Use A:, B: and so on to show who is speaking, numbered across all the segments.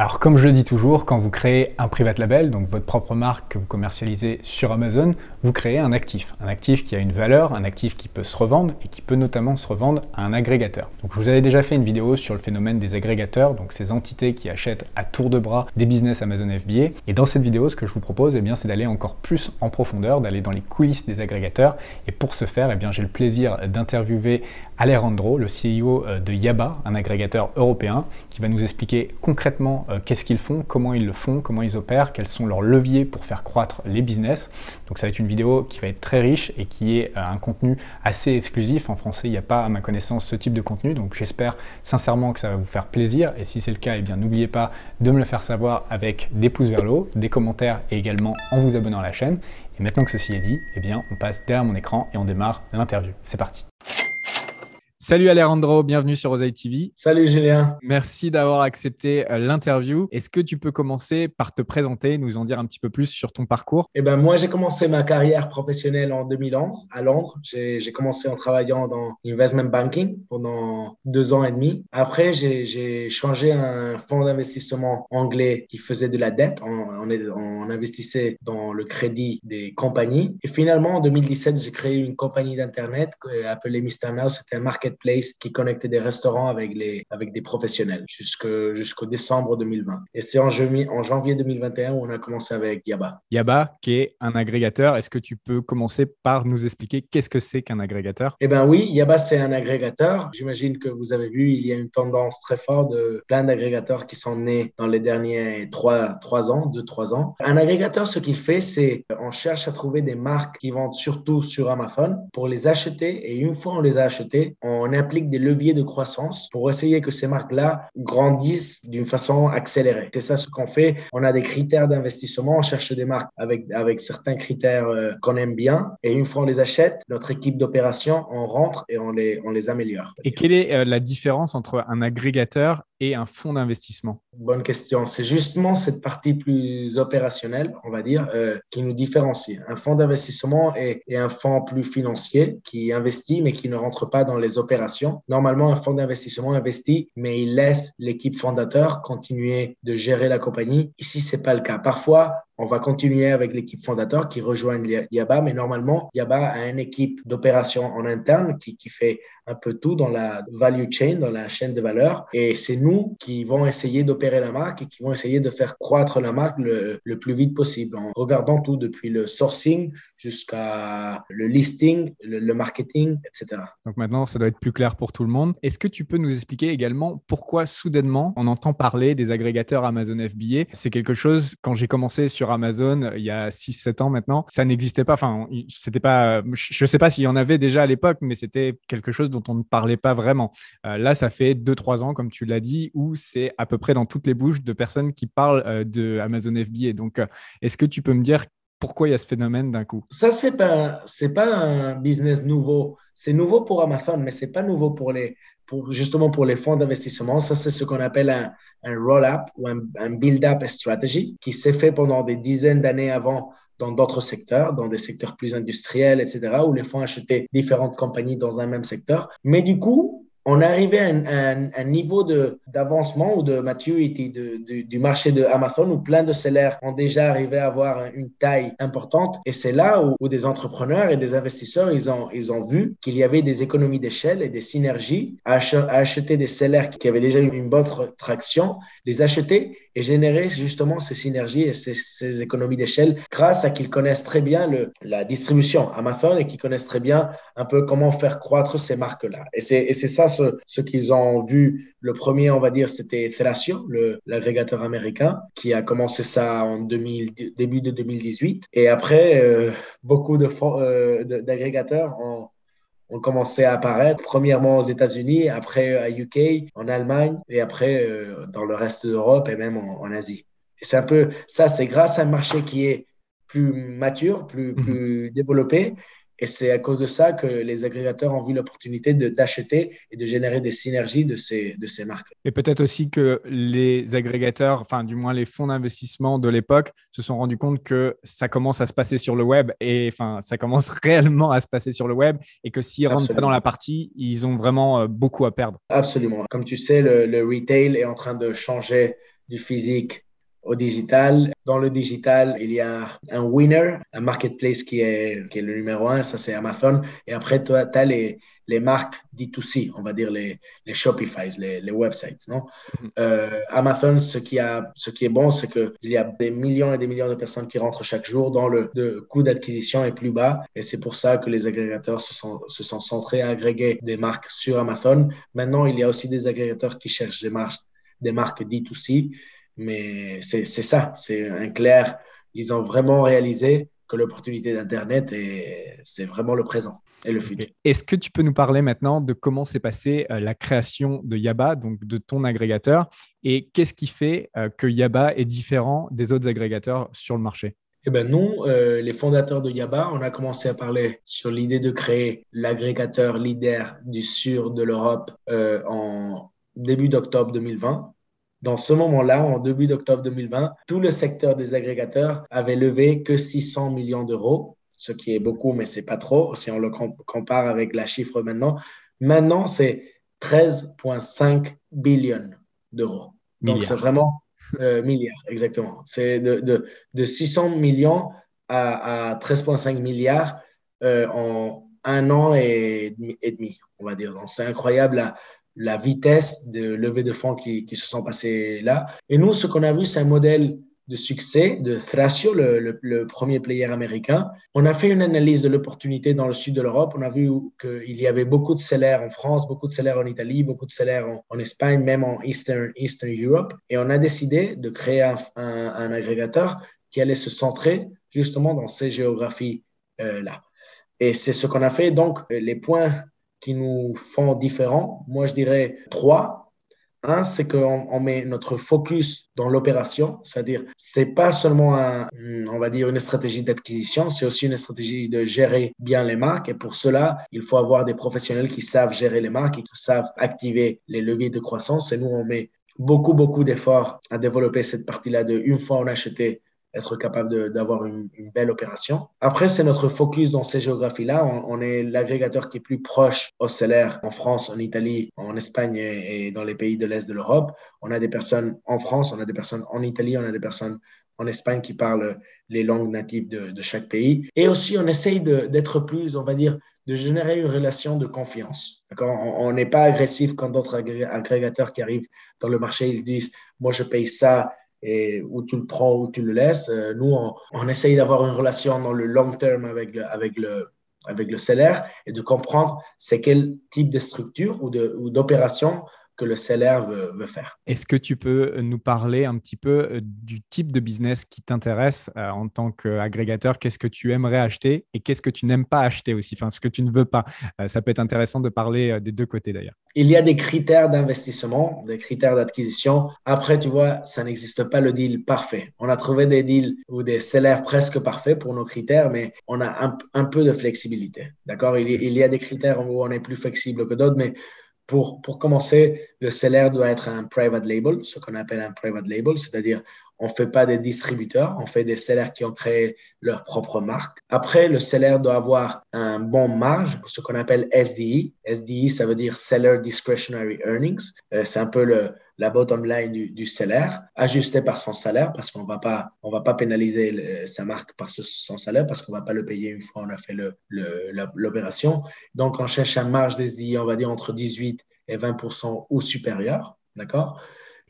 A: Alors comme je le dis toujours, quand vous créez un private label, donc votre propre marque que vous commercialisez sur Amazon, vous créez un actif. Un actif qui a une valeur, un actif qui peut se revendre et qui peut notamment se revendre à un agrégateur. Donc je vous avais déjà fait une vidéo sur le phénomène des agrégateurs, donc ces entités qui achètent à tour de bras des business Amazon FBA. Et dans cette vidéo, ce que je vous propose, eh c'est d'aller encore plus en profondeur, d'aller dans les coulisses des agrégateurs. Et pour ce faire, eh j'ai le plaisir d'interviewer Alejandro, le CEO euh, de Yaba, un agrégateur européen, qui va nous expliquer concrètement euh, qu'est-ce qu'ils font, comment ils le font, comment ils opèrent, quels sont leurs leviers pour faire croître les business. Donc ça va être une vidéo qui va être très riche et qui est euh, un contenu assez exclusif. En français, il n'y a pas à ma connaissance ce type de contenu, donc j'espère sincèrement que ça va vous faire plaisir. Et si c'est le cas, eh bien n'oubliez pas de me le faire savoir avec des pouces vers le haut, des commentaires et également en vous abonnant à la chaîne. Et maintenant que ceci est dit, eh bien on passe derrière mon écran et on démarre l'interview. C'est parti. Salut Alejandro, bienvenue sur Rosaï TV.
B: Salut Julien.
A: Merci d'avoir accepté euh, l'interview. Est-ce que tu peux commencer par te présenter, nous en dire un petit peu plus sur ton parcours?
B: Eh ben moi, j'ai commencé ma carrière professionnelle en 2011 à Londres. J'ai commencé en travaillant dans investment banking pendant deux ans et demi. Après, j'ai changé un fonds d'investissement anglais qui faisait de la dette. On, on, investissait dans le crédit des compagnies. Et finalement, en 2017, j'ai créé une compagnie d'internet appelée Mr. Mouse. C'était un market place qui connectait des restaurants avec, les, avec des professionnels jusqu'au décembre 2020. Et c'est en, en janvier 2021 où on a commencé avec Yaba.
A: Yaba, qui est un agrégateur. Est-ce que tu peux commencer par nous expliquer qu'est-ce que c'est qu'un agrégateur?
B: Eh bien oui, Yaba, c'est un agrégateur. J'imagine que vous avez vu, il y a une tendance très forte de plein d'agrégateurs qui sont nés dans les derniers trois, trois ans, deux, trois ans. Un agrégateur, ce qu'il fait, c'est on cherche à trouver des marques qui vendent surtout sur Amazon pour les acheter. Et une fois on les a achetées, on on implique des leviers de croissance pour essayer que ces marques-là grandissent d'une façon accélérée. C'est ça ce qu'on fait. On a des critères d'investissement, on cherche des marques avec, avec certains critères euh, qu'on aime bien. Et une fois on les achète, notre équipe d'opération, on rentre et on les, on les améliore.
A: Et quelle est euh, la différence entre un agrégateur et un fonds d'investissement?
B: Bonne question. C'est justement cette partie plus opérationnelle, on va dire, euh, qui nous différencie. Un fonds d'investissement est, un fonds plus financier qui investit mais qui ne rentre pas dans les opérations. Normalement, un fonds d'investissement investit mais il laisse l'équipe fondateur continuer de gérer la compagnie. Ici, c'est pas le cas. Parfois, on va continuer avec l'équipe fondateur qui rejoint Yaba, mais normalement, Yaba a une équipe d'opération en interne qui, qui fait un peu tout dans la value chain, dans la chaîne de valeur. Et c'est nous qui vont essayer d'opérer la marque et qui vont essayer de faire croître la marque le, le plus vite possible en regardant tout depuis le sourcing jusqu'à le listing, le, marketing, etc.
A: Donc maintenant, ça doit être plus clair pour tout le monde. Est-ce que tu peux nous expliquer également pourquoi soudainement on entend parler des agrégateurs Amazon FBA C'est quelque chose, quand j'ai commencé sur Amazon il y a 6-7 ans maintenant, ça n'existait pas. Enfin, c'était pas, je ne sais pas s'il y en avait déjà à l'époque, mais c'était quelque chose dont on ne parlait pas vraiment. Euh, là, ça fait 2-3 ans, comme tu l'as dit, où c'est à peu près dans toutes les bouches de personnes qui parlent euh, de Amazon FBA. Donc, euh, est-ce que tu peux me dire pourquoi il y a ce phénomène d'un coup?
B: Ça, ce n'est pas, pas un business nouveau. C'est nouveau pour Amazon, mais ce n'est pas nouveau pour les, justement pour les fonds d'investissement. Ça, c'est ce qu'on appelle un, un roll-up ou un, un build-up strategy qui s'est fait pendant des dizaines d'années avant dans d'autres secteurs, dans des secteurs plus industriels, etc., où les fonds achetaient différentes compagnies dans un même secteur. Mais du coup, on arrivait à un, un, niveau d'avancement ou de maturité du marché de Amazon où plein de sellers ont déjà arrivé à avoir une taille importante. Et c'est là où, des entrepreneurs et des investisseurs, ils ont, ils ont vu qu'il y avait des économies d'échelle et des synergies à, acheter des sellers qui avaient déjà une bonne traction, les acheter et générer justement ces synergies et ces, économies d'échelle grâce à qu'ils connaissent très bien la distribution Amazon et qu'ils connaissent très bien un peu comment faire croître ces marques-là. Et c'est ça ce, qu'ils ont vu. Le premier, on va dire, c'était Thrasio, l'agrégateur américain, qui a commencé ça en 2000, début de 2018. Et après, euh, beaucoup euh, d'agrégateurs de, ont ont commencé à apparaître, premièrement aux États-Unis, après à UK, en Allemagne, et après euh, dans le reste d'Europe et même en, Asie. Et c'est un peu ça, c'est grâce à un marché qui est plus mature, plus, mhm. plus développé, et c'est à cause de ça que les agrégateurs ont vu l'opportunité d'acheter et de générer des synergies de ces, de ces marques.
A: Et peut-être aussi que les agrégateurs, enfin du moins les fonds d'investissement de l'époque, se sont rendus compte que ça commence à se passer sur le web et enfin ça commence réellement à se passer sur le web et que s'ils rentrent pas dans la partie, ils ont vraiment euh, beaucoup à perdre.
B: Absolument. Comme tu sais, le, le retail est en train de changer du physique au digital. Dans le digital, il y a un winner, un marketplace qui est, qui est le numéro un, ça c'est Amazon. Et après, tu as les, les marques D2C, on va dire les, les Shopify, les, les websites. Non? Mhm. Euh, Amazon, ce qui, a, ce qui est bon, c'est qu'il y a des millions et des millions de personnes qui rentrent chaque jour dont le coût d'acquisition est plus bas. Et c'est pour ça que les agrégateurs se sont, se sont centrés à agréger des marques sur Amazon. Maintenant, il y a aussi des agrégateurs qui cherchent des marques, des marques D2C. Mais c'est ça, c'est un clair. Ils ont vraiment réalisé que l'opportunité d'Internet, c'est vraiment le présent et le futur.
A: Est-ce que tu peux nous parler maintenant de comment s'est passée euh, la création de Yaba, donc de ton agrégateur, et qu'est-ce qui fait euh, que Yaba est différent des autres agrégateurs sur le marché?
B: Eh ben nous, euh, les fondateurs de Yaba, on a commencé à parler sur l'idée de créer l'agrégateur leader du sud de l'Europe en début d'octobre 2020. Dans ce moment-là, en début d'octobre 2020, tout le secteur des agrégateurs avait levé que 600 millions d'euros, ce qui est beaucoup, mais c'est pas trop si on le compare avec la chiffre maintenant. Maintenant, c'est 13,5 billions d'euros. Donc, c'est vraiment euh, milliards, exactement. C'est de, de, 600 millions à, 13,5 milliards euh, en un an et, et demi, on va dire. Donc, c'est incroyable la vitesse de levée de fonds qui, se sont passées là. Et nous, ce qu'on a vu, c'est un modèle de succès de Thrasio, le, premier player américain. On a fait une analyse de l'opportunité dans le sud de l'Europe. On a vu qu'il y avait beaucoup de salaires en France, beaucoup de salaires en Italie, beaucoup de salaires en, Espagne, même en Eastern, Eastern Europe. Et on a décidé de créer un, agrégateur qui allait se centrer justement dans ces géographies-là. Euh, Et c'est ce qu'on a fait. Donc, les points qui nous font différents, moi je dirais trois. Un, c'est qu'on on met notre focus dans l'opération, c'est-à-dire c'est pas seulement un, on va dire une stratégie d'acquisition, c'est aussi une stratégie de gérer bien les marques. Et pour cela, il faut avoir des professionnels qui savent gérer les marques et qui savent activer les leviers de croissance. Et nous, on met beaucoup, beaucoup d'efforts à développer cette partie-là de une fois on a acheté être capable d'avoir une, belle opération. Après, c'est notre focus dans ces géographies-là. On, est l'agrégateur qui est plus proche au salaire en France, en Italie, en Espagne et, dans les pays de l'Est de l'Europe. On a des personnes en France, on a des personnes en Italie, on a des personnes en Espagne qui parlent les langues natives de, chaque pays. Et aussi, on essaye d'être plus, on va dire, de générer une relation de confiance. On n'est pas agressif quand d'autres agrégateurs qui arrivent dans le marché, ils disent, moi, je paye ça et où tu le prends ou tu le laisses. Euh, nous, on, essaye d'avoir une relation dans le long terme avec le, avec le, avec le salaire et de comprendre c'est quel type de structure ou d'opération que le salaire veut, faire.
A: Est-ce que tu peux nous parler un petit peu euh, du type de business qui t'intéresse euh, en tant qu'agrégateur? Qu'est-ce que tu aimerais acheter et qu'est-ce que tu n'aimes pas acheter aussi? Enfin, ce que tu ne veux pas. Euh, ça peut être intéressant de parler des deux côtés d'ailleurs.
B: Il y a des critères d'investissement, des critères d'acquisition. Après, tu vois, ça n'existe pas le deal parfait. On a trouvé des deals ou des salaires presque parfaits pour nos critères, mais on a un, peu de flexibilité. D'accord? Il, il y a des critères où on est plus flexible que d'autres, mais pour, pour commencer, le salaire doit être un private label, ce qu'on appelle un private label, c'est-à-dire on ne fait pas des distributeurs, on fait des salaires qui ont créé leur propre marque. Après, le salaire doit avoir un bon marge, ce qu'on appelle SDI. SDI, ça veut dire Seller Discretionary Earnings. Euh, c'est un peu le, la bottom line du, salaire, ajusté par son salaire, parce qu'on va pas, on va pas pénaliser sa marque par son salaire, parce qu'on va pas le payer une fois on a fait l'opération. Donc, on cherche un marge d'SDI, on va dire entre 18 et 20% ou supérieur. D'accord?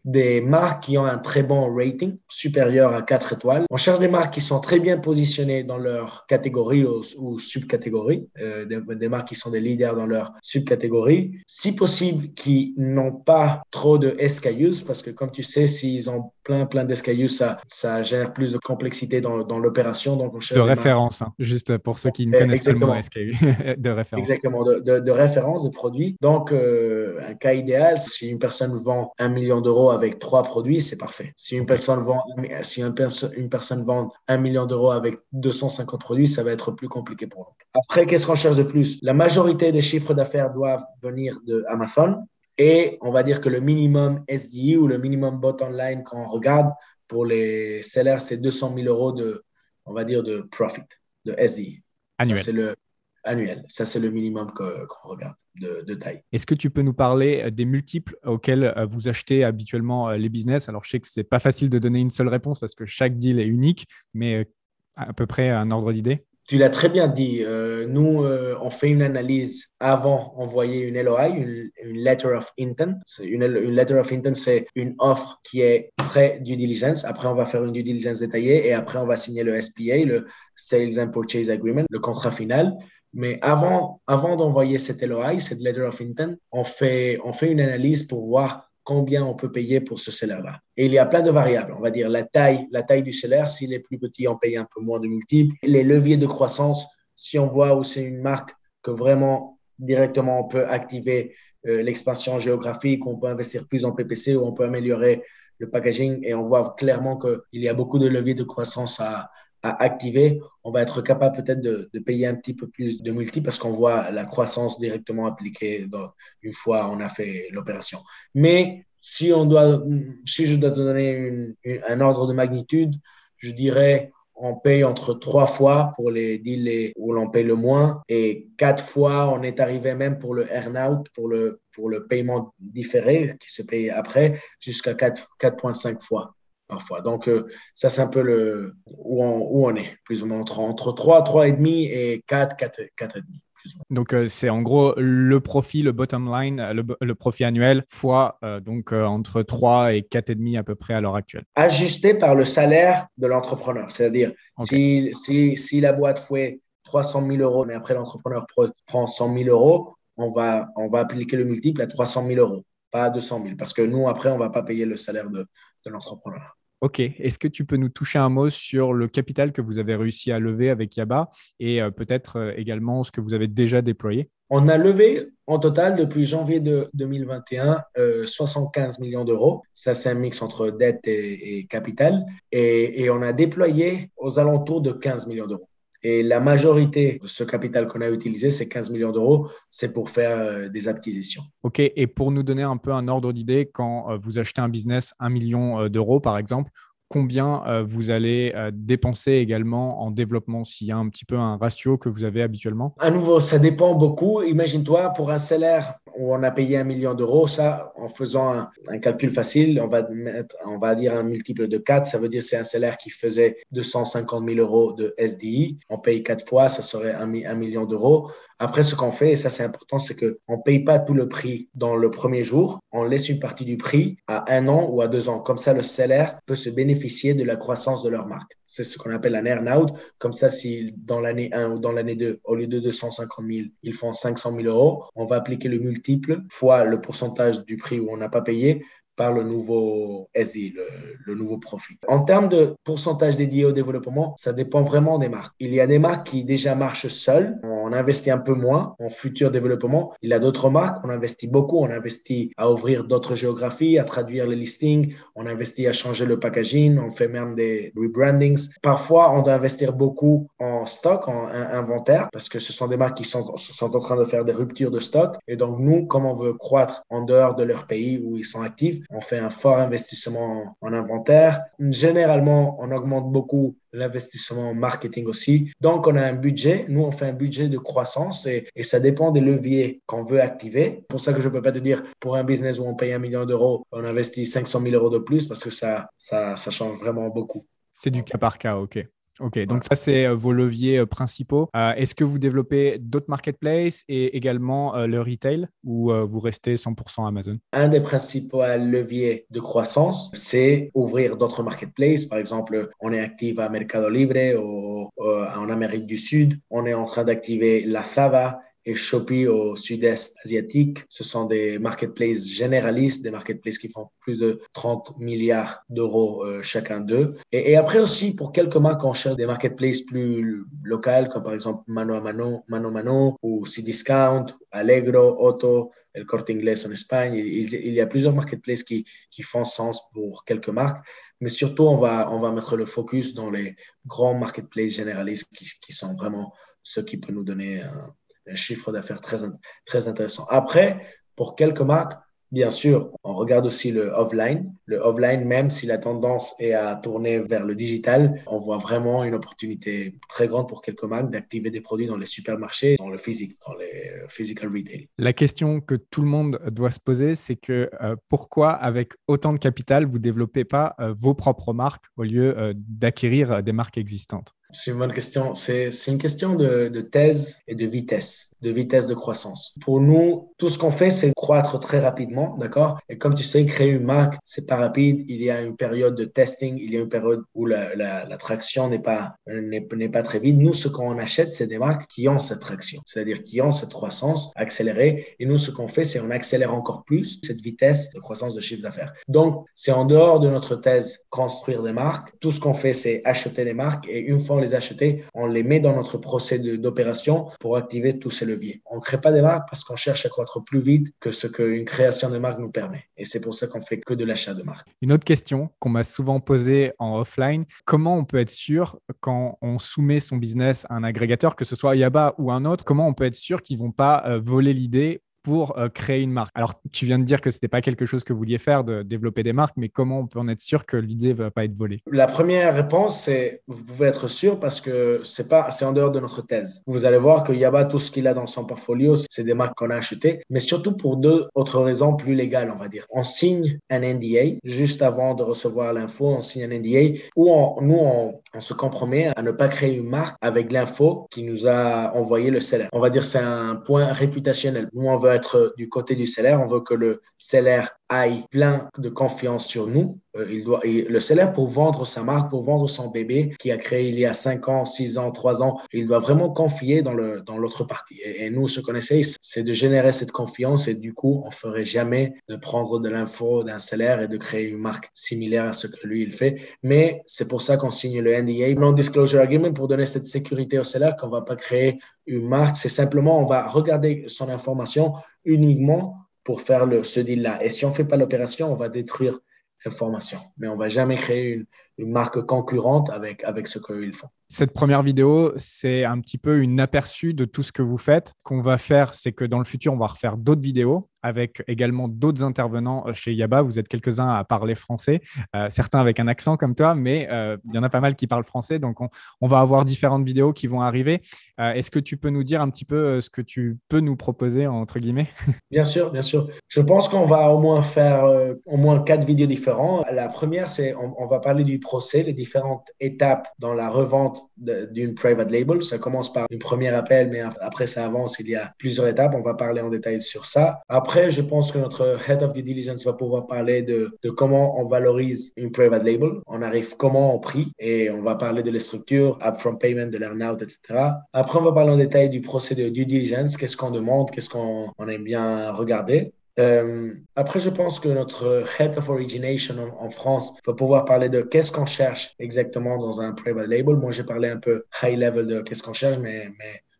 B: Des marques qui ont un très bon rating, supérieur à 4 étoiles. On cherche des marques qui sont très bien positionnées dans leur catégorie ou, subcatégorie, euh, des, marques qui sont des leaders dans leur subcatégorie. Si possible, qui n'ont pas trop de SKUs, parce que comme tu sais, s'ils ont plein, plein d'SKUs, ça, ça génère plus de complexité dans, dans l'opération. Donc, on cherche
A: de référence, hein, juste pour ceux qui ne connaissent pas le mot SKU, de référence.
B: Exactement, de, de, référence de produits. Donc, euh, un cas idéal, si une personne vend un million d'euros avec trois produits, c'est parfait. Si une personne vend, si une, une personne vend un million d'euros avec 250 produits, ça va être plus compliqué pour nous. Après, qu'est-ce qu'on cherche de plus? La majorité des chiffres d'affaires doivent venir de Amazon. Et on va dire que le minimum SDI ou le minimum bottom line qu'on regarde pour les sellers, c'est 200 000 euros de, on va dire, de profit, de SDI.
A: Annuel.
B: C'est le annuel. Ça, c'est le minimum qu'on regarde de, taille.
A: Est-ce que tu peux nous parler euh, des multiples auxquels euh, vous achetez habituellement les business? Alors, je sais que ce n'est pas facile de donner une seule réponse parce que chaque deal est unique, mais à peu près un ordre d'idée
B: tu l'as très bien dit. Euh, nous, euh, on fait une analyse avant d'envoyer une LOI, une, letter of intent. Une, une, letter of intent, c'est une offre qui est pré due diligence. Après, on va faire une due diligence détaillée et après, on va signer le SPA, le Sales and Purchase Agreement, le contrat final. Mais avant, d'envoyer cette LOI, cette letter of intent, on fait, on fait une analyse pour voir combien on peut payer pour ce salaire-là. Et il y a plein de variables. On va dire la taille, la taille du salaire. S'il est plus petit, on paye un peu moins de multiples. Les leviers de croissance, si on voit où c'est une marque que vraiment directement on peut activer euh, l'expansion géographique, on peut investir plus en PPC ou on peut améliorer le packaging et on voit clairement qu'il y a beaucoup de leviers de croissance à, à activer, on va être capable peut-être de, payer un petit peu plus de multi parce qu'on voit la croissance directement appliquée une fois on a fait l'opération. Mais si, on doit, si je dois te donner un ordre de magnitude, je dirais on paye entre trois fois pour les deals où l'on paye le moins et quatre fois on est arrivé même pour le earn-out, pour le, pour le paiement différé qui se paye après, jusqu'à 4,5 fois parfois. Donc, euh, ça, c'est un peu le, où, on, où on est, plus ou moins entre, entre 3, 3,5 et 4, 4, 4,5.
A: Donc, euh, c'est en gros le profit, le bottom line, le, le profit annuel, fois euh, donc entre 3 et 4,5 à peu près à l'heure actuelle.
B: Ajusté par le salaire de l'entrepreneur. C'est-à-dire, si, si, si, la boîte fait 300 000 euros, mais après l'entrepreneur prend 100 000 euros, on va, on va appliquer le multiple à 300 000 euros, pas à 200 000. Parce que nous, après, on ne va pas payer le salaire de, de l'entrepreneur.
A: Ok. Est-ce que tu peux nous toucher un mot sur le capital que vous avez réussi à lever avec Yaba et euh, peut-être euh, également ce que vous avez déjà déployé?
B: On a levé en total depuis janvier de 2021 75 euh, millions d'euros. Ça, c'est un mix entre dette et, capital. et, on a déployé aux alentours de 15 millions d'euros. Et la majorité de ce capital qu'on a utilisé, ces 15 millions d'euros, c'est pour faire euh, des acquisitions.
A: OK. Et pour nous donner un peu un ordre d'idée, quand euh, vous achetez un business 1 million euh, d'euros, par exemple, combien euh, vous allez euh, dépenser également en développement, s'il y a un petit peu un ratio que vous avez habituellement?
B: À nouveau, ça dépend beaucoup. Imagine-toi, pour un salaire où on a payé un million d'euros, ça, en faisant un, calcul facile, on va, mettre, on va dire un multiple de 4, ça veut dire c'est un salaire qui faisait 250 000 euros de SDI. On paye 4 fois, ça serait un million d'euros. Après, ce qu'on fait, et ça c'est important, c'est qu'on ne paye pas tout le prix dans le premier jour. On laisse une partie du prix à un an ou à deux ans. Comme ça, le salaire peut se bénéficier de la croissance de leur marque. C'est ce qu'on appelle un earn-out. Comme ça, si dans l'année 1 ou dans l'année 2, au lieu de 250 000, ils font 500 000 euros, on va appliquer le multiple fois le pourcentage du prix où on n'a pas payé par le nouveau SI, le, nouveau profit. En termes de pourcentage dédié au développement, ça dépend vraiment des marques. Il y a des marques qui déjà marchent seules, investit un peu moins en futur développement. Il a d'autres marques, on investit beaucoup, on investit à ouvrir d'autres géographies, à traduire les listings, on investit à changer le packaging, on fait même des rebrandings. Parfois, on doit investir beaucoup en stock, en inventaire, parce que ce sont des marques qui sont en train de faire des ruptures de stock. Et donc, nous, comme on veut croître en dehors de leur pays où ils sont actifs, on fait un fort investissement en inventaire. Généralement, on augmente beaucoup l'investissement en marketing aussi. Donc, on a un budget. Nous, on fait un budget de croissance et, ça dépend des leviers qu'on veut activer. C'est pour ça que je ne peux pas te dire, pour un business où on paye un million d'euros, on investit 500 000 euros de plus parce que ça, ça, ça change vraiment beaucoup.
A: C'est du cas par cas, OK. Ok, donc ça, c'est euh, vos leviers euh, principaux. Euh, est-ce que vous développez d'autres marketplaces et également le retail ou vous restez 100% Amazon?
B: Un des principaux leviers de croissance, c'est ouvrir d'autres marketplaces. Par exemple, on est actif à Mercado Libre ou, en Amérique du Sud. On est en train d'activer la Fava et Shopee au sud-est asiatique. Ce sont des marketplaces généralistes, des marketplaces qui font plus de 30 milliards d'euros euh, chacun d'eux. Et, après aussi, pour quelques marques, on cherche des marketplaces plus locales, comme par exemple Mano a Mano, Mano Mano ou Cdiscount, Allegro, Auto, El Corte Inglés en Espagne. Il, y a plusieurs marketplaces qui, qui font sens pour quelques marques mais surtout, on va, on va mettre le focus dans les grands marketplaces généralistes qui, qui sont vraiment ceux qui peuvent nous donner un, un chiffre d'affaires très, très intéressant. Après, pour quelques marques, Bien sûr, on regarde aussi le offline. Le offline, même si la tendance est à tourner vers le digital, on voit vraiment une opportunité très grande pour quelques marques d'activer des produits dans les supermarchés, dans le physique, dans les euh, physical retail.
A: La question que tout le monde doit se poser, c'est que euh, pourquoi, avec autant de capital, vous ne développez pas euh, vos propres marques au lieu d'acquérir des marques existantes?
B: C'est une bonne question. C'est une question de, thèse et de vitesse, de vitesse de croissance. Pour nous, tout ce qu'on fait, c'est croître très rapidement, d'accord? Et comme tu sais, créer une marque, c'est pas rapide. Il y a une période de testing, il y a une période où la, la, traction n'est pas pas très vite. Nous, ce qu'on achète, c'est des marques qui ont cette traction, c'est-à-dire qui ont cette croissance accélérée. Et nous, ce qu'on fait, c'est on accélère encore plus cette vitesse de croissance de chiffre d'affaires. Donc, c'est en dehors de notre thèse construire des marques. Tout ce qu'on fait, c'est acheter des marques et une fois les acheter, on les met dans notre procès d'opération pour activer tous ces leviers. On ne crée pas des marques parce qu'on cherche à croître plus vite que ce qu'une création de marque nous permet. Et c'est pour ça qu'on fait que de l'achat de marque.
A: Une autre question qu'on m'a souvent posée en offline, comment on peut être sûr quand on soumet son business à un agrégateur, que ce soit Yaba ou un autre, comment on peut être sûr qu'ils ne vont pas euh, voler l'idée pour euh, créer une marque. Alors, tu viens de dire que ce n'était pas quelque chose que vous vouliez faire, de développer des marques, mais comment on peut en être sûr que l'idée ne va pas être volée?
B: La première réponse, c'est vous pouvez être sûr parce que c'est pas c'est en dehors de notre thèse. Vous allez voir que Yaba, tout ce qu'il a dans son portfolio, c'est des marques qu'on a achetées, mais surtout pour deux autres raisons plus légales, on va dire. On signe un NDA juste avant de recevoir l'info, on signe un NDA où nous, on, on, se compromet à ne pas créer une marque avec l'info qui nous a envoyé le salaire. On va dire c'est un point réputationnel. Nous, on veut être du côté du salaire, on veut que le salaire aille plein de confiance sur nous. Euh, il doit, le salaire pour vendre sa marque, pour vendre son bébé qui a créé il y a 5 ans, 6 ans, 3 ans, il doit vraiment confier dans l'autre dans l'autre partie. Et, nous, ce qu'on essaye, c'est de générer cette confiance et du coup, on ferait jamais de prendre de l'info d'un salaire et de créer une marque similaire à ce que lui, il fait. Mais c'est pour ça qu'on signe le NDA, Non-Disclosure Agreement, pour donner cette sécurité au salaire qu'on va pas créer une marque. C'est simplement, on va regarder son information uniquement pour faire le, ce deal-là. Et si on ne fait pas l'opération, on va détruire l'information. Mais on ne va jamais créer une, une marque concurrente avec, avec ce qu'ils font.
A: Cette première vidéo, c'est un petit peu une aperçu de tout ce que vous faites. Ce qu'on va faire, c'est que dans le futur, on va refaire d'autres vidéos avec également d'autres intervenants euh, chez Yaba. Vous êtes quelques-uns à parler français, euh, certains avec un accent comme toi, mais euh, il y en a pas mal qui parlent français. Donc, on, on va avoir différentes vidéos qui vont arriver. Est-ce que tu peux nous dire un petit peu ce que tu peux nous proposer, entre guillemets?
B: Bien sûr, bien sûr. Je pense qu'on va au moins faire au moins quatre vidéos différentes. La première, c'est on, on va parler du procès, les différentes étapes dans la revente d'une private label. Ça commence par une première appel, mais après ça avance, il y a plusieurs étapes. On va parler en détail sur ça. Après, je pense que notre head of due diligence va pouvoir parler de, comment on valorise une private label. On arrive comment au prix et on va parler de les structures, upfront payment, de l'earnout, etc. Après, on va parler en détail du procédé de due diligence, qu'est-ce qu'on demande, qu'est-ce qu'on aime bien regarder? Euh, après, je pense que notre Head of Origination en, France va pouvoir parler de qu'est-ce qu'on cherche exactement dans un private label. Moi, j'ai parlé un peu high level de qu'est-ce qu'on cherche, mais,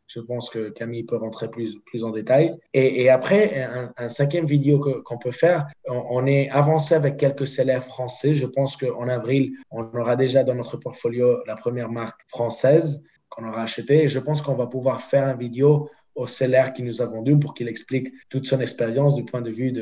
B: je pense que Camille peut rentrer plus, plus en détail. Et, après, un, cinquième vidéo qu'on peut faire, on, est avancé avec quelques salaires français. Je pense qu'en avril, on aura déjà dans notre portfolio la première marque française qu'on aura achetée. Et je pense qu'on va pouvoir faire une vidéo au seller qui nous a vendu pour qu'il explique toute son expérience du point de vue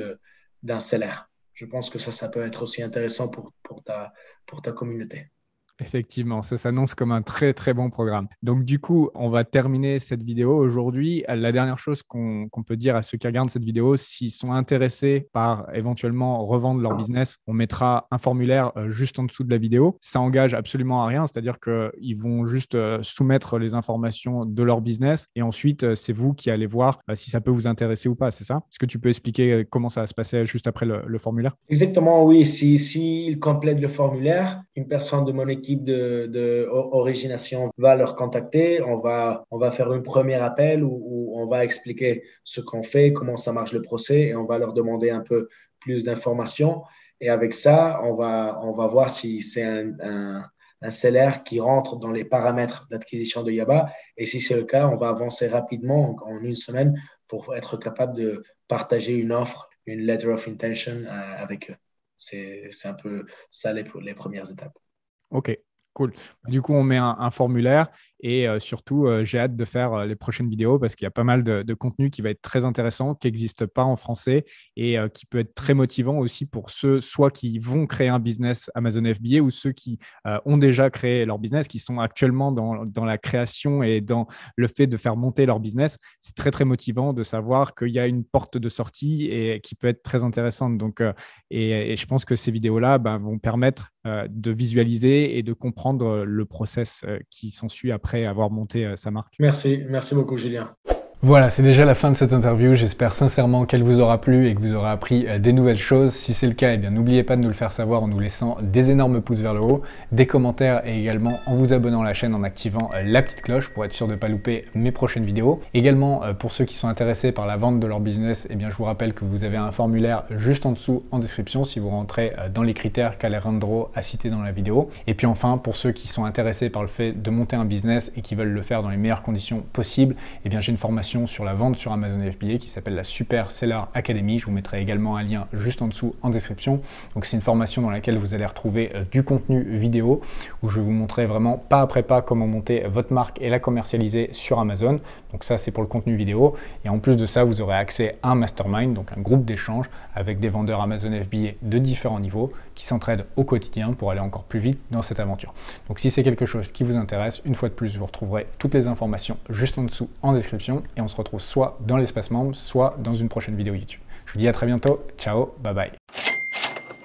B: d'un seller. Je pense que ça, ça peut être aussi intéressant pour, pour, ta, pour ta communauté.
A: Effectivement, ça s'annonce comme un très très bon programme. Donc du coup, on va terminer cette vidéo aujourd'hui. La dernière chose qu'on peut dire à ceux qui regardent cette vidéo, s'ils sont intéressés par éventuellement revendre leur business, on mettra un formulaire euh, juste en dessous de la vidéo. Ça engage absolument à rien, c'est-à-dire qu'ils vont juste euh, soumettre les informations de leur business et ensuite euh, c'est vous qui allez voir si ça peut vous intéresser ou pas, c'est ça? Est-ce que tu peux expliquer comment ça va se passer juste après le, formulaire?
B: Exactement, oui. S'ils si, complètent le formulaire, une personne de mon équipe de, de, origination va leur contacter. On va, on va faire un premier appel où, on va expliquer ce qu'on fait, comment ça marche le procès et on va leur demander un peu plus d'informations. Et avec ça, on va, on va voir si c'est un, un, un salaire qui rentre dans les paramètres d'acquisition de Yaba. Et si c'est le cas, on va avancer rapidement en, une semaine pour être capable de partager une offre, une letter of intention euh, avec eux. C'est un peu ça les, les premières étapes.
A: Ok, cool. Du coup, on met un, formulaire Et surtout, j'ai hâte de faire les prochaines vidéos parce qu'il y a pas mal de, de, contenu qui va être très intéressant, qui n'existe pas en français et qui peut être très motivant aussi pour ceux soit qui vont créer un business Amazon FBA ou ceux qui ont déjà créé leur business, qui sont actuellement dans, dans la création et dans le fait de faire monter leur business. C'est très, très motivant de savoir qu'il y a une porte de sortie et qui peut être très intéressante. Donc, et, je pense que ces vidéos-là ben, vont permettre de visualiser et de comprendre le process qui s'ensuit après avoir monté sa marque.
B: Merci, merci beaucoup Julien.
A: Voilà, c'est déjà la fin de cette interview. J'espère sincèrement qu'elle vous aura plu et que vous aurez appris euh, des nouvelles choses. Si c'est le cas, eh bien n'oubliez pas de nous le faire savoir en nous laissant des énormes pouces vers le haut, des commentaires et également en vous abonnant à la chaîne en activant euh, la petite cloche pour être sûr de ne pas louper mes prochaines vidéos. Également, euh, pour ceux qui sont intéressés par la vente de leur business, eh bien je vous rappelle que vous avez un formulaire juste en dessous en description si vous rentrez dans les critères qu'Alejandro a cités dans la vidéo. Et puis enfin, pour ceux qui sont intéressés par le fait de monter un business et qui veulent le faire dans les meilleures conditions possibles, eh bien j'ai une formation sur la vente sur Amazon FBA qui s'appelle la Super Seller Academy. Je vous mettrai également un lien juste en dessous en description. Donc c'est une formation dans laquelle vous allez retrouver euh, du contenu vidéo où je vais vous montrer vraiment pas après pas comment monter votre marque et la commercialiser sur Amazon. Donc ça c'est pour le contenu vidéo et en plus de ça vous aurez accès à un mastermind, donc un groupe d'échange avec des vendeurs Amazon FBA de différents niveaux qui s'entraident au quotidien pour aller encore plus vite dans cette aventure. Donc si c'est quelque chose qui vous intéresse, une fois de plus, vous retrouverez toutes les informations juste en dessous en description et on se retrouve soit dans l'espace membre, soit dans une prochaine vidéo YouTube. Je vous dis à très bientôt. Ciao, bye bye.